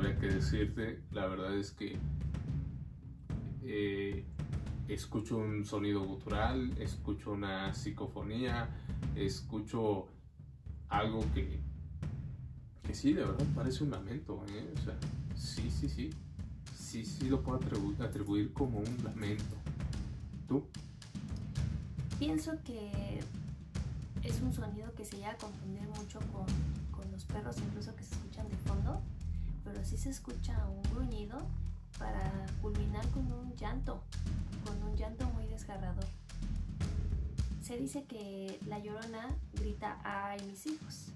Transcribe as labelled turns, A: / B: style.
A: qué decirte. La verdad es que eh, escucho un sonido gutural, escucho una psicofonía, escucho algo que, que sí, de verdad parece un lamento. ¿eh? O sea, sí, sí, sí. Sí, sí lo puedo atribuir como un lamento. ¿Tú?
B: Pienso que es un sonido que se llega a confundir mucho con pero sí se escucha un gruñido para culminar con un llanto, con un llanto muy desgarrador. Se dice que la llorona grita ay mis hijos